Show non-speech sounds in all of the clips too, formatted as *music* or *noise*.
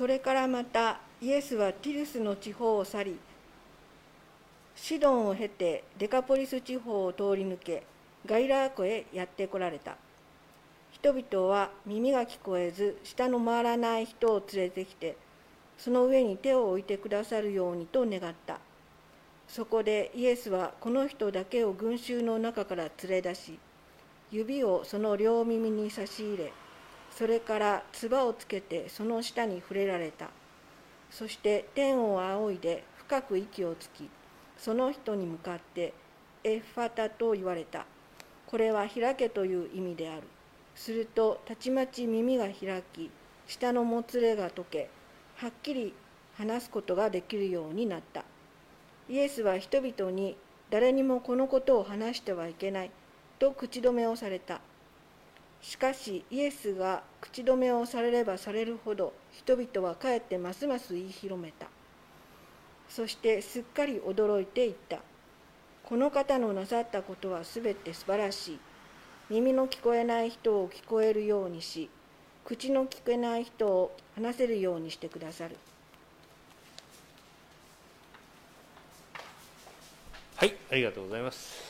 それからまたイエスはティルスの地方を去りシドンを経てデカポリス地方を通り抜けガイラー湖へやって来られた。人々は耳が聞こえず舌の回らない人を連れてきてその上に手を置いてくださるようにと願った。そこでイエスはこの人だけを群衆の中から連れ出し指をその両耳に差し入れそれから唾をつけてその下に触れられた。そして天を仰いで深く息をつきその人に向かってエッファタと言われた。これは開けという意味である。するとたちまち耳が開き下のもつれが解けはっきり話すことができるようになった。イエスは人々に誰にもこのことを話してはいけないと口止めをされた。しかしイエスが口止めをされればされるほど人々はかえってますます言い広めた。そしてすっかり驚いていった。この方のなさったことはすべて素晴らしい。耳の聞こえない人を聞こえるようにし口の聞けない人を話せるようにしてくださる。はいありがとうございます。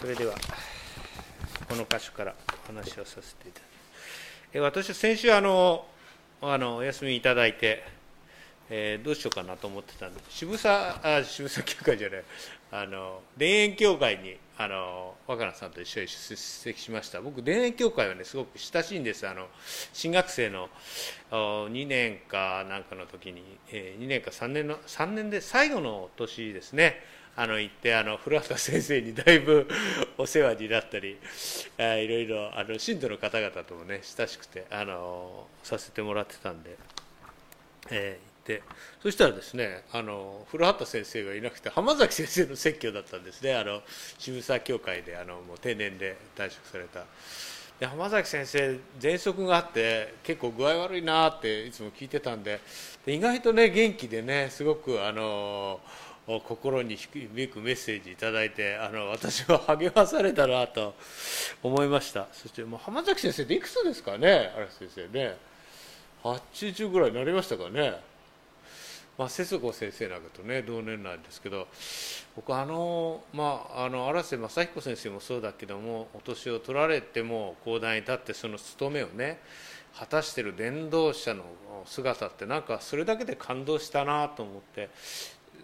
それではこの箇所からお話をさせていただきます。私は先週あのあのお休みいただいて、えー、どうしようかなと思ってたんで渋沢あ渋沢教会じゃないあの田園教会にあの若菜さんと一緒に出席しました。僕田園教会はねすごく親しいんです。あの新学生の2年かなんかの時に、えー、2年か3年の3年で最後の年ですね。あの行ってあの古畑先生にだいぶ *laughs* お世話になったりあいろいろあの信徒の方々ともね親しくてあのさせてもらってたんで、えー、行ってそしたらですねあの古畑先生がいなくて浜崎先生の説教だったんですねあの渋沢教会であのもう定年で退職された。で浜崎先生喘息があって結構具合悪いなっていつも聞いてたんでで意外とね元気でねすごくあの心に響くメッセージいいてあの私は励まされたなと思いました。そしてもう浜崎先生っていくつですかね？荒木先生ね。80ぐらいになりましたかね。まあ、節子先生なんかとね同年なんですけど僕あのまああの荒瀬正彦先生もそうだけどもお年を取られても講談に立ってその務めをね果たしてる伝道者の姿ってなんかそれだけで感動したなと思って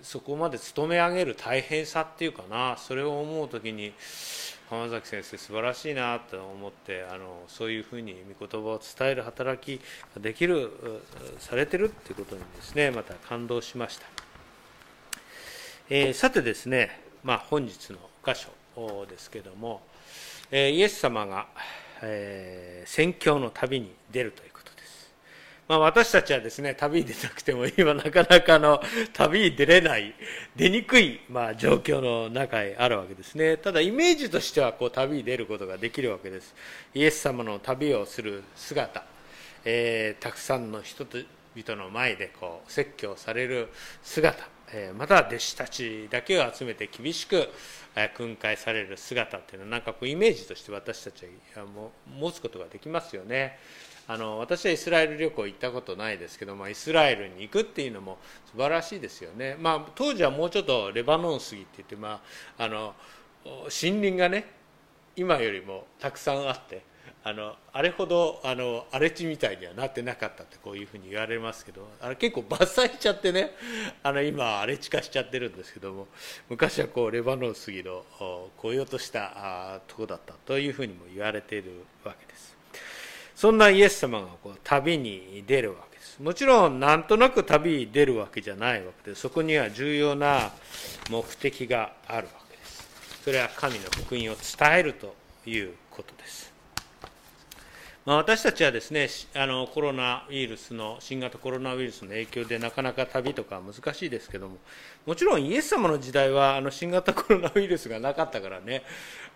そこまで勤め上げる大変さっていうかな。それを思う時に浜崎先生素晴らしいなと思ってあのそういうふうに御言葉を伝える働きができるされてるっていうことにですねまた感動しました、えー、さてですね、まあ、本日の箇所ですけども、えー、イエス様が、えー、宣教の旅に出るというまあ、私たちはですね旅に出なくても今なかなかの旅に出れない出にくい、まあ、状況の中へあるわけですね。ただイメージとしてはこう旅に出ることができるわけです。イエス様の旅をする姿、えー、たくさんの人々の前でこう説教される姿、えー、また弟子たちだけを集めて厳しく訓戒される姿っていうのはなんかこうイメージとして私たちは持つことができますよね。あの私はイスラエル旅行行ったことないですけど、まあ、イスラエルに行くっていうのも素晴らしいですよね、まあ、当時はもうちょっとレバノン杉って言って、まあ、あの森林がね今よりもたくさんあってあのあれほどあの荒れ地みたいにはなってなかったってこういうふうに言われますけどあれ結構伐採しちゃってねあの今荒れ地化しちゃってるんですけども昔はこうレバノン杉のこういうとしたあとこだったというふうにも言われているわけです。そんなイエス様がこう旅に出るわけです。もちろんなんとなく旅に出るわけじゃないわけでそこには重要な目的があるわけです。それは神の福音を伝えるということです。まあ、私たちはですねあのコロナウイルスの新型コロナウイルスの影響でなかなか旅とか難しいですけどももちろんイエス様の時代はあの新型コロナウイルスがなかったからね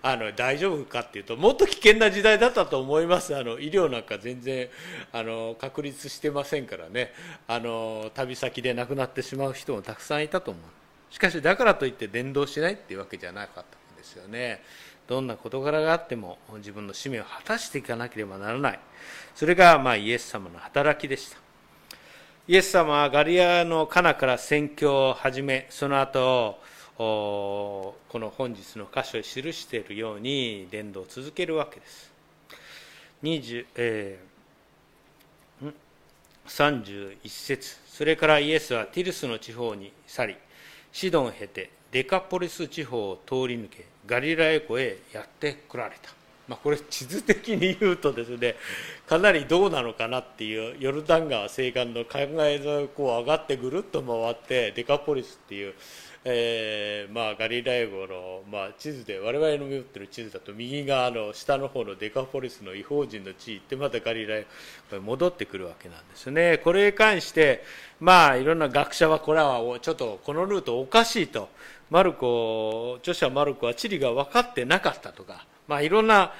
あの大丈夫かっていうともっと危険な時代だったと思います。あの医療なんか全然あの確立してませんからね。あの旅先で亡くなってしまう人もたくさんいたと思う。しかしだからといって伝道しないっていうわけじゃなかったんですよね。どんな事柄があっても自分の使命を果たしていかなければならない。それがまあイエス様の働きでした。イエス様はガリアのカナから宣教を始めその後この本日の箇所へ記しているように伝道を続けるわけです。20えー、31節それからイエスはティルスの地方に去りシドンを経てデカポリス地方を通り抜けガリラエ湖へやって来られた。まあ、これ地図的に言うとですねかなりどうなのかなっていうヨルダン川西岸の考え沿いをこう上がってぐるっと回ってデカポリスっていうえーまあ、ガリラヤ号の、まあ、地図で我々の持ってる地図だと右側の下の方のデカポリスの違法人の地行ってまたガリラヤに戻ってくるわけなんですね。これに関してまあいろんな学者はこれはちょっとこのルートおかしいとマルコ著者マルコは地理が分かってなかったとか、まあ、いろんな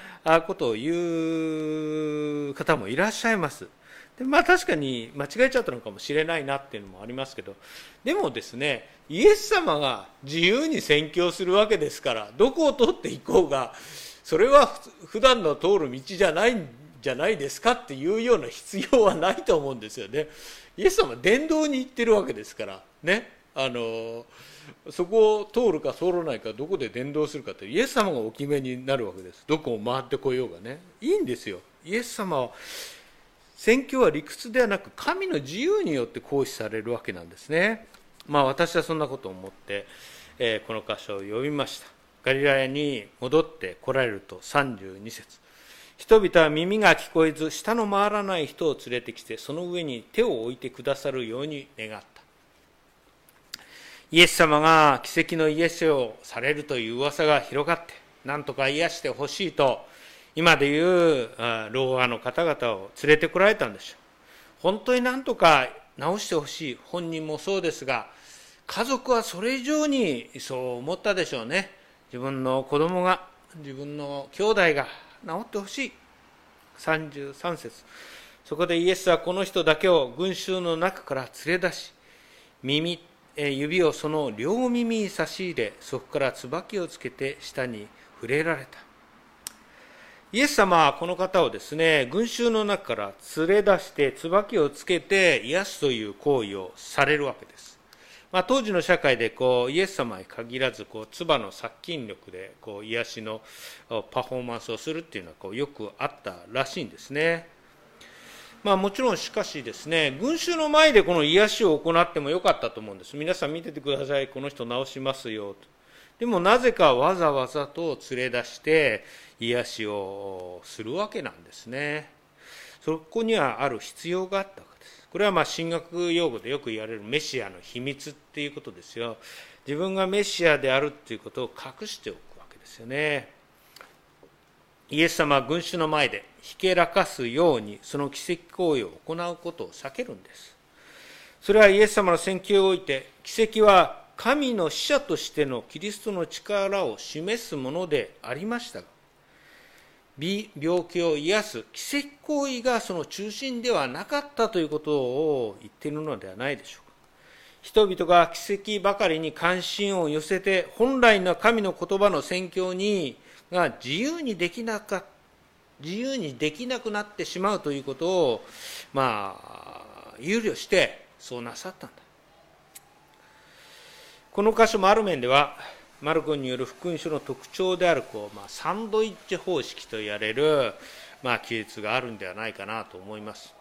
ことを言う方もいらっしゃいます。でまあ確かに間違えちゃったのかもしれないなっていうのもありますけどでもですねイエス様が自由に宣教するわけですからどこを通っていこうがそれは普段の通る道じゃないんじゃないですかっていうような必要はないと思うんですよね。イエス様は伝道に行ってるわけですからねあのそこを通るか通らないかどこで伝道するかってイエス様がお決めになるわけです。どこを回ってこようがね。いいんですよ。イエス様は宣教は理屈ではなく神の自由によって行使されるわけなんですね。まあ私はそんなことを思って、えー、この箇所を読みました。ガリラヤに戻って来られると32節人々は耳が聞こえず舌の回らない人を連れてきてその上に手を置いてくださるように願ったイエス様が奇跡の癒しをされるという噂が広がって何とか癒してほしいと今でいう老婆の方々を連れてこられたんでしょう本当になんとか治してほしい。本人もそうですが家族はそれ以上にそう思ったでしょうね。自分の子供が自分の兄弟が治ってほしい。33節。そこでイエスはこの人だけを群衆の中から連れ出し耳指をその両耳に差し入れそこから椿をつけて下に触れられた。イエス様はこの方をですね、群衆の中から連れ出して、椿をつけて癒すという行為をされるわけです。まあ、当時の社会でこうイエス様に限らずこう唾の殺菌力でこう癒しのパフォーマンスをするっていうのはこうよくあったらしいんですね。まあ、もちろんしかしですね群衆の前でこの癒しを行ってもよかったと思うんです皆さん見ててくださいこの人治しますよとでもなぜかわざわざと連れ出して癒しをするわけなんですね。そこにはある必要があったわけです。これはまあ神学用語でよく言われるメシアの秘密っていうことですよ。自分がメシアであるっていうことを隠しておくわけですよね。イエス様は群衆の前でひけらかすようにその奇跡行為を行うことを避けるんです。それはイエス様の宣教において奇跡は神の使者としてのキリストの力を示すものでありましたが病気を癒す奇跡行為がその中心ではなかったということを言っているのではないでしょうか。人々が奇跡ばかりに関心を寄せて本来の神の言葉の宣教にが自由にできなかっ自由にできなくなってしまうということをまあ憂慮してそうなさったんだ。この箇所もある面ではマルコによる福音書の特徴であるこう、まあ、サンドイッチ方式と言われる、まあ、記述があるんではないかなと思います。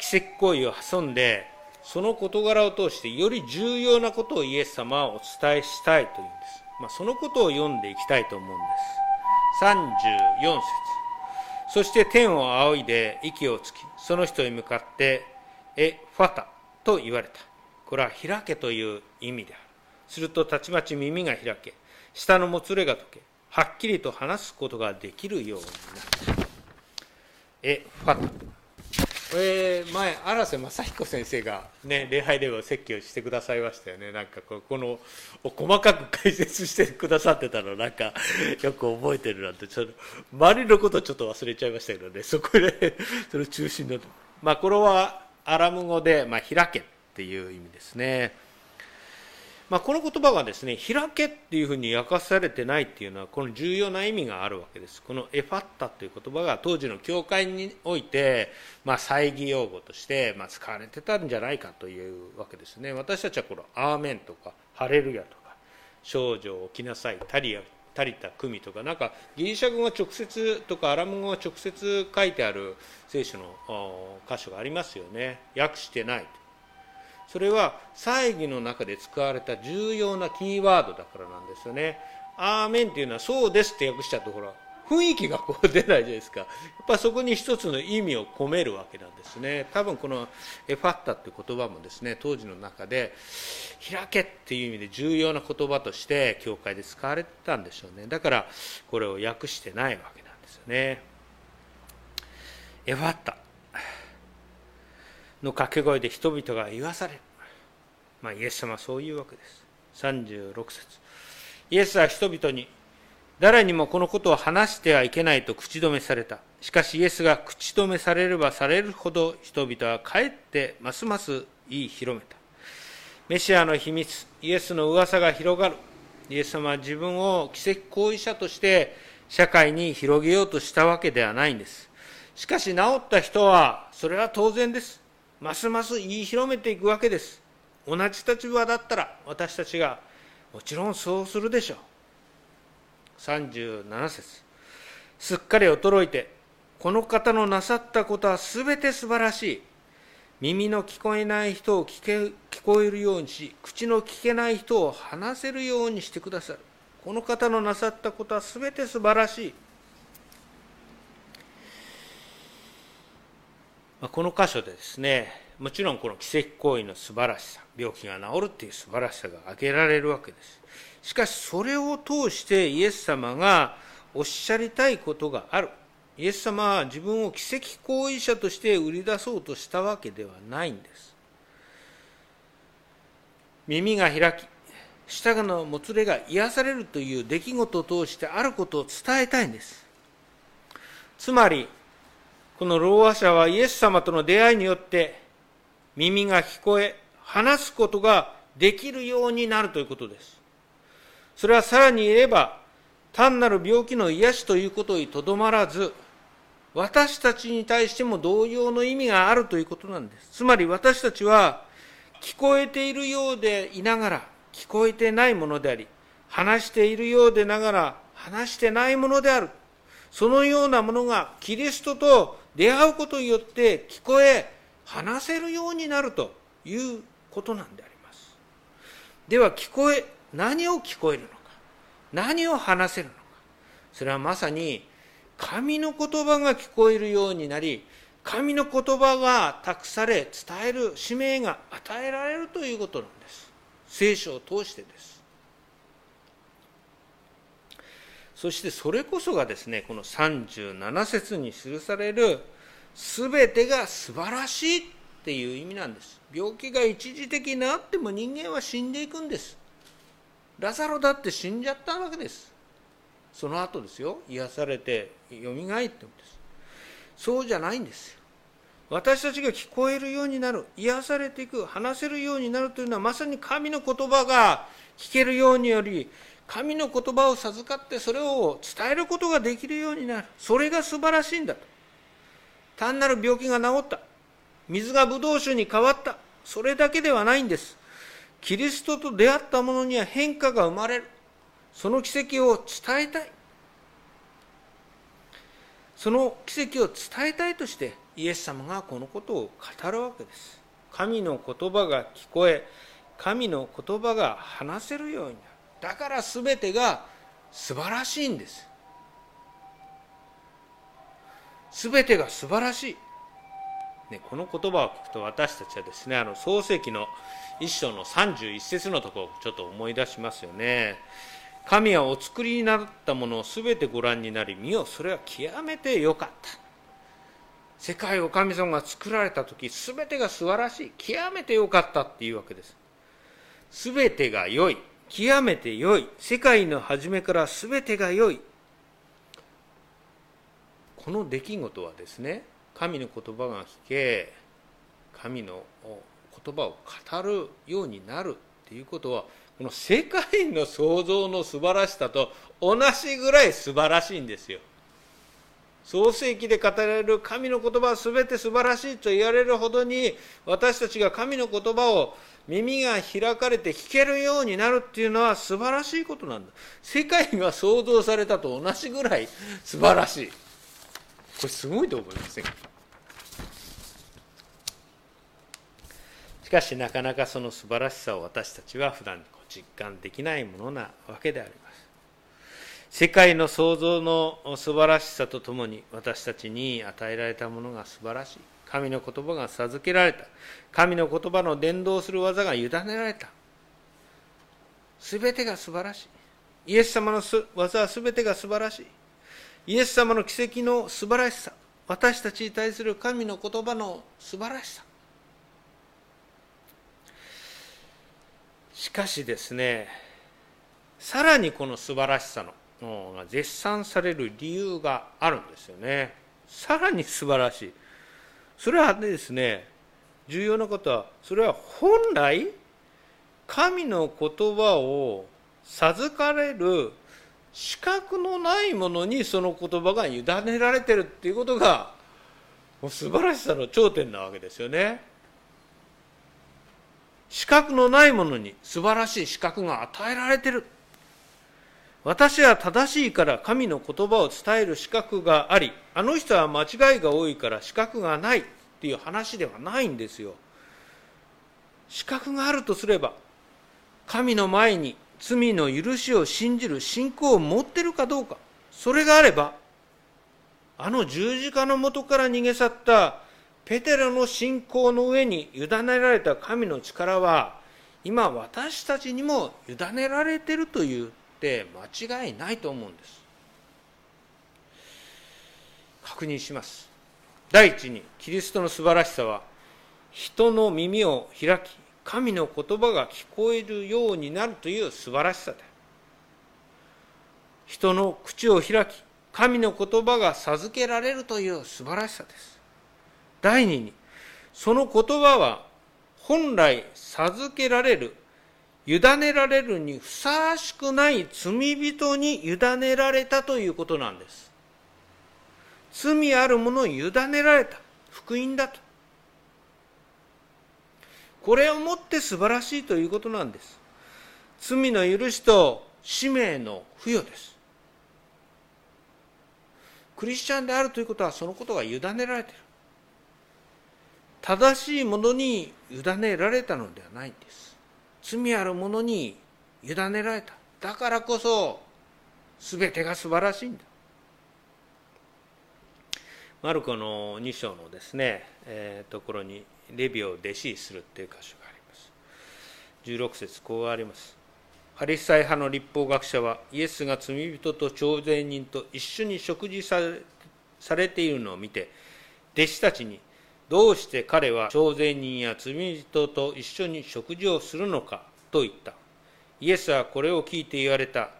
奇跡行為を挟んでその事柄を通してより重要なことをイエス様はお伝えしたいというんです、まあ、そのことを読んでいきたいと思うんです。34節。そして天を仰いで息をつきその人に向かってエファタと言われた。これは開けという意味である。するとたちまち耳が開け下のもつれが解けはっきりと話すことができるようになるえファタこれ前荒瀬正彦先生がね礼拝では説教してくださいましたよね。なんかこの細かく解説してくださってたのなんかよく覚えてるなんてちょっと周りのことちょっと忘れちゃいましたけどね。そこでその中心のまあこれはアラム語で、まあ、開け。っていう意味ですね。まあ、この言葉がですね開けっていうふうに訳されてないっていうのはこの重要な意味があるわけです。このエファッタという言葉が当時の教会において、まあ、祭儀用語として、まあ、使われてたんじゃないかというわけですね。私たちはこの「アーメン」とか「ハレルヤ」とか「少女を起きなさい」「タリア」タリタ組とかなんかギリシャ語が直接とかアラム語が直接書いてある聖書の箇所がありますよね。訳してない。それは祭儀の中で使われた重要なキーワードだからなんですよね。アーメンっていうのはそうですって訳しちゃうとほら雰囲気がこう出ないじゃないですか。やっぱそこに一つの意味を込めるわけなんですね。多分このエファッタって言葉もですね当時の中で開けっていう意味で重要な言葉として教会で使われてたんでしょうね。だからこれを訳してないわけなんですよね。エファッタ。の掛け声で人々が言わされる、まあ、イエス様はそういうわけです。36節。イエスは人々に誰にもこのことを話してはいけないと口止めされた。しかしイエスが口止めされればされるほど人々はかえってますます言い広めた。メシアの秘密。イエスの噂が広がる。イエス様は自分を奇跡行為者として社会に広げようとしたわけではないんです。しかし治った人はそれは当然です。ますます言い広めていくわけです。同じ立場だったら私たちがもちろんそうするでしょう。37節。すっかり衰えてこの方のなさったことはすべて素晴らしい。耳の聞こえない人を聞け聞こえるようにし口の聞けない人を話せるようにしてくださる。この方のなさったことはすべて素晴らしい。この箇所でですねもちろんこの奇跡行為の素晴らしさ病気が治るっていう素晴らしさが挙げられるわけです。しかしそれを通してイエス様がおっしゃりたいことがある。イエス様は自分を奇跡行為者として売り出そうとしたわけではないんです。耳が開き舌のもつれが癒されるという出来事を通してあることを伝えたいんです。つまりこの老和者はイエス様との出会いによって耳が聞こえ話すことができるようになるということです。それはさらに言えば単なる病気の癒しということにとどまらず私たちに対しても同様の意味があるということなんです。つまり私たちは聞こえているようでいながら聞こえてないものであり話しているようでながら話してないものである。そのようなものがキリストと出会うことによって聞こえ話せるようになるということなんであります。では聞こえ何を聞こえるのか。何を話せるのか。それはまさに神の言葉が聞こえるようになり神の言葉が託され伝える使命が与えられるということなんです。聖書を通してです。そしてそれこそがですねこの37節に記される全てが素晴らしいっていう意味なんです。病気が一時的になっても人間は死んでいくんです。ラザロだって死んじゃったわけです。その後ですよ。癒されてよみがえってんです。そうじゃないんです。よ私たちが聞こえるようになる癒されていく話せるようになるというのはまさに神の言葉が聞けるようにより神の言葉を授かってそれを伝えることができるようになる。それが素晴らしいんだと。単なる病気が治った。水がブドウ酒に変わった。それだけではないんです。キリストと出会った者には変化が生まれる。その奇跡を伝えたい。その奇跡を伝えたいとしてイエス様がこのことを語るわけです。神の言葉が聞こえ神の言葉が話せるようになる。だから全てが素晴らしいんです。全てが素晴らしい、ね、この言葉を聞くと私たちはですねあの創世記の一章の31節のところをちょっと思い出しますよね。神はお作りになったものを全てご覧になり見よそれは極めてよかった。世界を神様が作られた時全てが素晴らしい。極めてよかったっていうわけです。全てが良い。極めて良い世界の初めから全てが良いこの出来事はですね神の言葉が聞け神の言葉を語るようになるっていうことはこの世界の創造の素晴らしさと同じぐらい素晴らしいんですよ。創世記で語られる神の言葉は全て素晴らしいと言われるほどに私たちが神の言葉を耳が開かれて聞けるようになるっていうのは素晴らしいことなんだ。世界が創造されたと同じぐらい素晴らしい。これすごいと思いませんか？しかしなかなかその素晴らしさを私たちは普段実感できないものなわけであります。世界の創造の素晴らしさとともに私たちに与えられたものが素晴らしい。神の言葉が授けられた。神の言葉の伝道する技が委ねられた。全てが素晴らしい。イエス様の技は全てが素晴らしい。イエス様の奇跡の素晴らしさ。私たちに対する神の言葉の素晴らしさ。しかしですねさらにこの素晴らしさのが絶賛される理由があるんですよね。さらに素晴らしい。それはですね、重要なことは、それは本来、神の言葉を授かれる資格のないものにその言葉が委ねられてるっていうことが、もう素晴らしさの頂点なわけですよね。資格のないものに素晴らしい資格が与えられてる。私は正しいから神の言葉を伝える資格があり、あの人は間違いが多いから資格がないっていう話ではないんですよ。資格があるとすれば、神の前に罪の許しを信じる信仰を持ってるかどうか、それがあれば、あの十字架のもとから逃げ去ったペテロの信仰の上に委ねられた神の力は、今私たちにも委ねられているというって間違いないと思うんです。確認します。第一にキリストの素晴らしさは人の耳を開き神の言葉が聞こえるようになるという素晴らしさだ人の口を開き神の言葉が授けられるという素晴らしさです。第二にその言葉は本来授けられる委ねられるにふさわしくない罪人に委ねられたということなんです。罪あるものを委ねられた福音だと。これをもって素晴らしいということなんです。罪の許しと使命の付与です。クリスチャンであるということはそのことが委ねられている。正しいものに委ねられたのではないんです。罪あるものに委ねられた。だからこそ全てが素晴らしいんだ。マルコの2章のですね、えー、ところにレビを弟子するっていう箇所があります。16節こうあります。ハリサイ派の立法学者はイエスが罪人と徴税人と一緒に食事されているのを見て弟子たちにどうして彼は徴税人や罪人と一緒に食事をするのか？と言った。イエスはこれを聞いて言われた。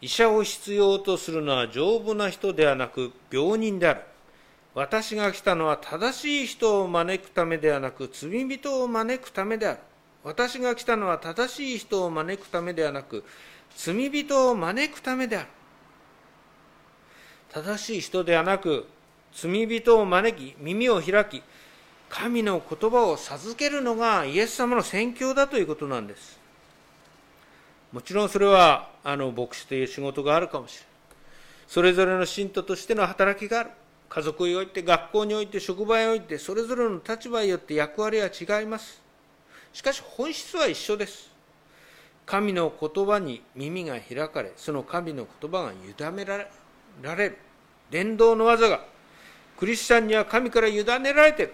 医者を必要とするのは丈夫な人ではなく病人である。私が来たのは正しい人を招くためではなく罪人を招くためである。私が来たのは正しい人を招くためではなく罪人を招くためである。正しい人ではなく罪人を招き耳を開き神の言葉を授けるのがイエス様の宣教だということなんです。もちろんそれはあの牧師という仕事があるかもしれない。それぞれの信徒としての働きがある。家族において、学校において、職場において、それぞれの立場によって役割は違います。しかし本質は一緒です。神の言葉に耳が開かれ、その神の言葉が委ねられる。伝道の技が、クリスチャンには神から委ねられている。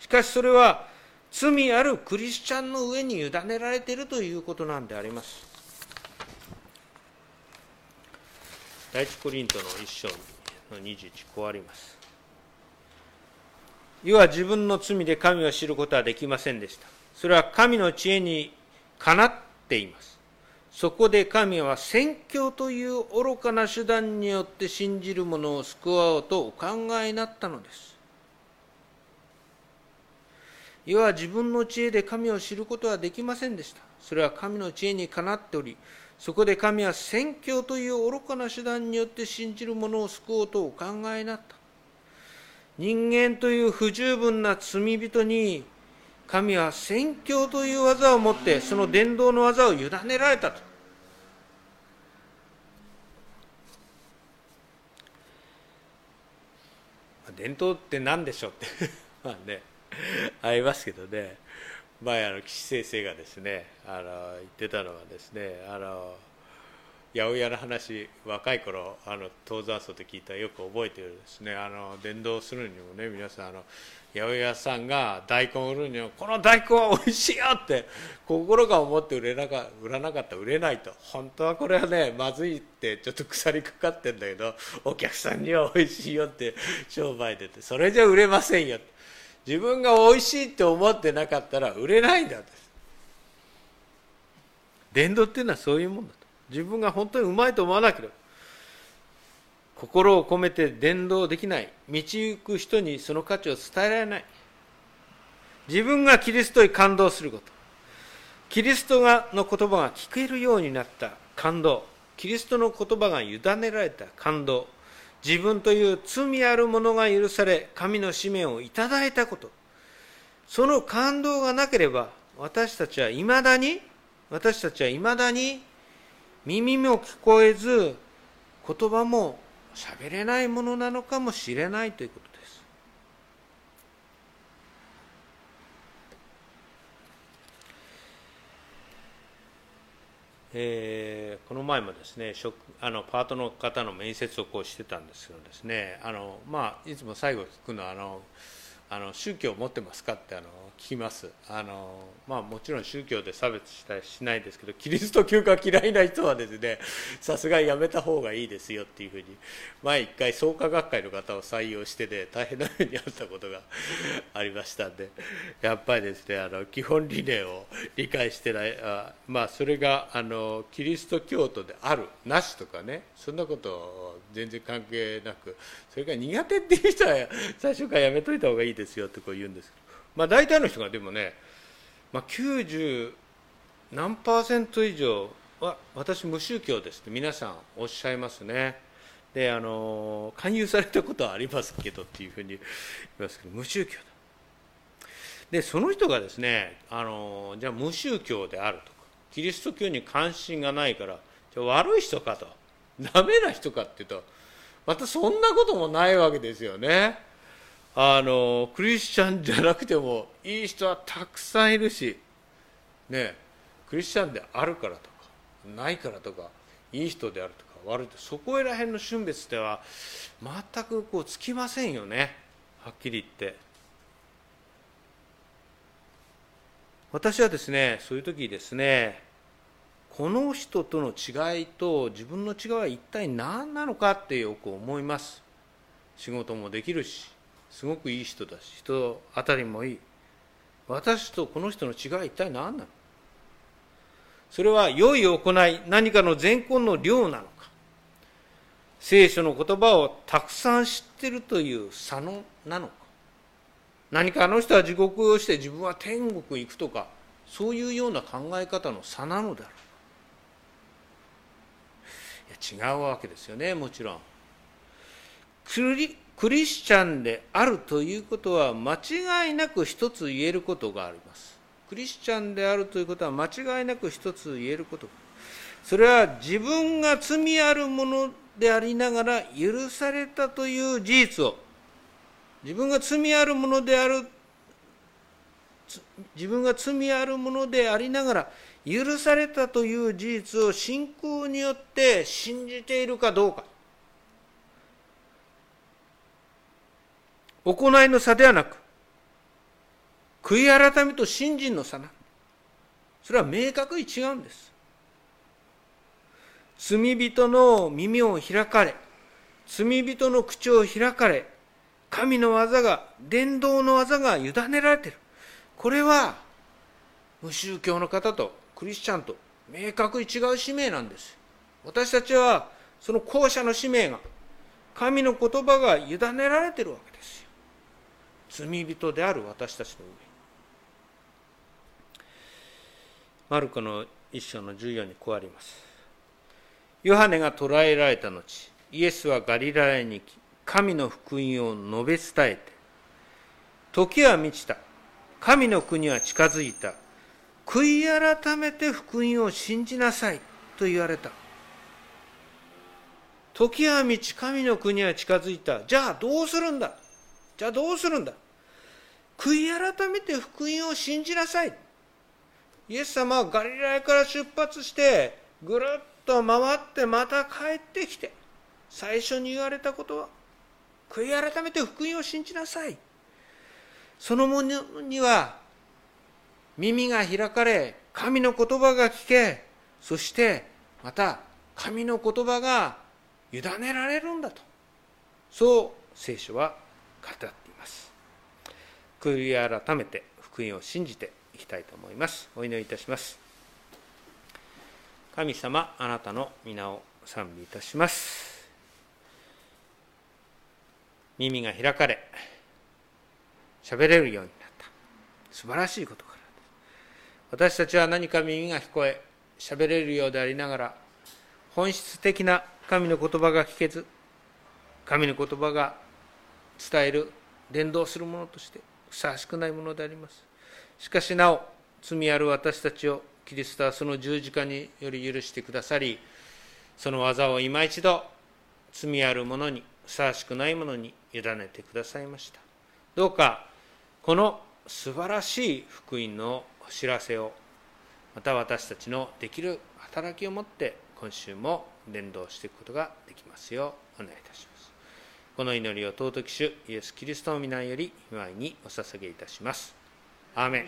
しかしそれは罪あるクリスチャンの上に委ねられているということなんであります。第一コリントの一章の21こうあります。世は自分の罪で神を知ることはできませんでした。それは神の知恵にかなっています。そこで神は宣教という愚かな手段によって信じる者を救おうとお考えになったのです。いわ自分の知恵で神を知ることはできませんでしたそれは神の知恵にかなっておりそこで神は宣教という愚かな手段によって信じる者を救おうとお考えになった人間という不十分な罪人に神は宣教という技を持ってその伝道の技を委ねられたと。伝統って何でしょうって。*laughs* まあねありますけどね。前あの岸先生がですねあの言ってたのはですねあの八百屋の話若い頃あの東山荘で聞いたらよく覚えてるですね。あの伝道するにもね皆さんあの八百屋さんが大根を売るにはこの大根は美味しいよって心が思って売れなか売らなかった。ら売れないと。本当はこれはねまずいってちょっと腐りかかってんだけどお客さんには美味しいよって商売出て。それじゃ売れませんよ自分が美味しいって思ってなかったら売れないんだ伝道っていうのはそういうもんだと。自分が本当にうまいと思わなければ。心を込めて伝道できない。道行く人にその価値を伝えられない。自分がキリストに感動すること。キリストがの言葉が聞けるようになった。感動。キリストの言葉が委ねられた。感動。自分という罪あるものが許され神の使命をいただいたこと。その感動がなければ私たちはいまだに私たちはいまだに耳も聞こえず言葉も喋れないものなのかもしれないということです。えー、この前もですね職あのパートの方の面接をこうしてたんですけどですねあの、まあ、いつも最後聞くのはあのあの宗教を持ってますかってあの聞きますあの、まあ、もちろん宗教で差別したりしないですけどキリスト教が嫌いな人はですねさすがにやめた方がいいですよっていうふうに前一回創価学会の方を採用してで、ね、大変な目にあったことが *laughs* ありましたんでやっぱりですねあの基本理念を理解してないあ、まあ、それがあのキリスト教徒であるなしとかねそんなこと全然関係なくそれが苦手っていう人は最初からやめといた方がいいですよってこう言うんですけど。まあ、大体の人がでもね、まあ、90何パーセント以上は私無宗教ですって皆さんおっしゃいますね。であの勧誘されたことはありますけどっていうふうに言いますけど無宗教だ。でその人がですねあのじゃあ無宗教であるとかキリスト教に関心がないからじゃ悪い人かとダメな人かっていうとまたそんなこともないわけですよね。あのクリスチャンじゃなくてもいい人はたくさんいるしねクリスチャンであるからとかないからとかいい人であるとか悪いとそこら辺の春別では全くこうつきませんよねはっきり言って。私はですねそういう時ですねこの人との違いと自分の違いは一体何なのかってよく思います。仕事もできるしすごくいい人だし人当たりもいい。私とこの人の違いは一体何なのそれは良い行い何かの善根の量なのか。聖書の言葉をたくさん知ってるという差のなのか。何かあの人は地獄をして自分は天国行くとかそういうような考え方の差なのだろういや違うわけですよねもちろん。クリスチャンであるということは間違いなく一つ言えることがあります。クリスチャンであるということは間違いなく一つ言えること。それは自分が罪あるものでありながら許されたという事実を。自分が罪あるものである自分が罪あるものでありながら許されたという事実を信仰によって信じているかどうか。行いの差ではなく、悔い改めと信心の差な。それは明確に違うんです。罪人の耳を開かれ、罪人の口を開かれ、神の技が、伝道の技が委ねられている。これは、無宗教の方とクリスチャンと明確に違う使命なんです。私たちは、その後者の使命が、神の言葉が委ねられているわけです。罪人である私たちの上マルコの一章の14にこうあります。ヨハネが捕らえられた後、イエスはガリラヤに来、神の福音を述べ伝えて、時は満ちた。神の国は近づいた。悔い改めて福音を信じなさいと言われた。時は満ち、神の国は近づいた。じゃあどうするんだ？じゃあどうするんだ？悔い改めて福音を信じなさい。イエス様はガリラヤから出発して、ぐるっと回ってまた帰ってきて、最初に言われたことは、悔い改めて福音を信じなさい。そのものには、耳が開かれ、神の言葉が聞け、そしてまた神の言葉が委ねられるんだと。そう聖書は語って。悔い改めて福音を信じていきたいと思います。お祈りいたします。神様、あなたの皆を賛美いたします。耳が開かれ、喋れるようになった。素晴らしいことから。私たちは何か耳が聞こえ、喋れるようでありながら、本質的な神の言葉が聞けず、神の言葉が伝える、伝道するものとしてふさわしくないものであります。しかしなお、罪ある私たちをキリストはその十字架により許してくださり、その技を今一度、罪ある者に、ふさわしくない者に委ねてくださいました。どうか、この素晴らしい福音のお知らせを、また私たちのできる働きをもって、今週も伝道していくことができますようお願いいたします。この祈りを尊き主イエス・キリストの皆より祝いにお捧げいたします。アーメン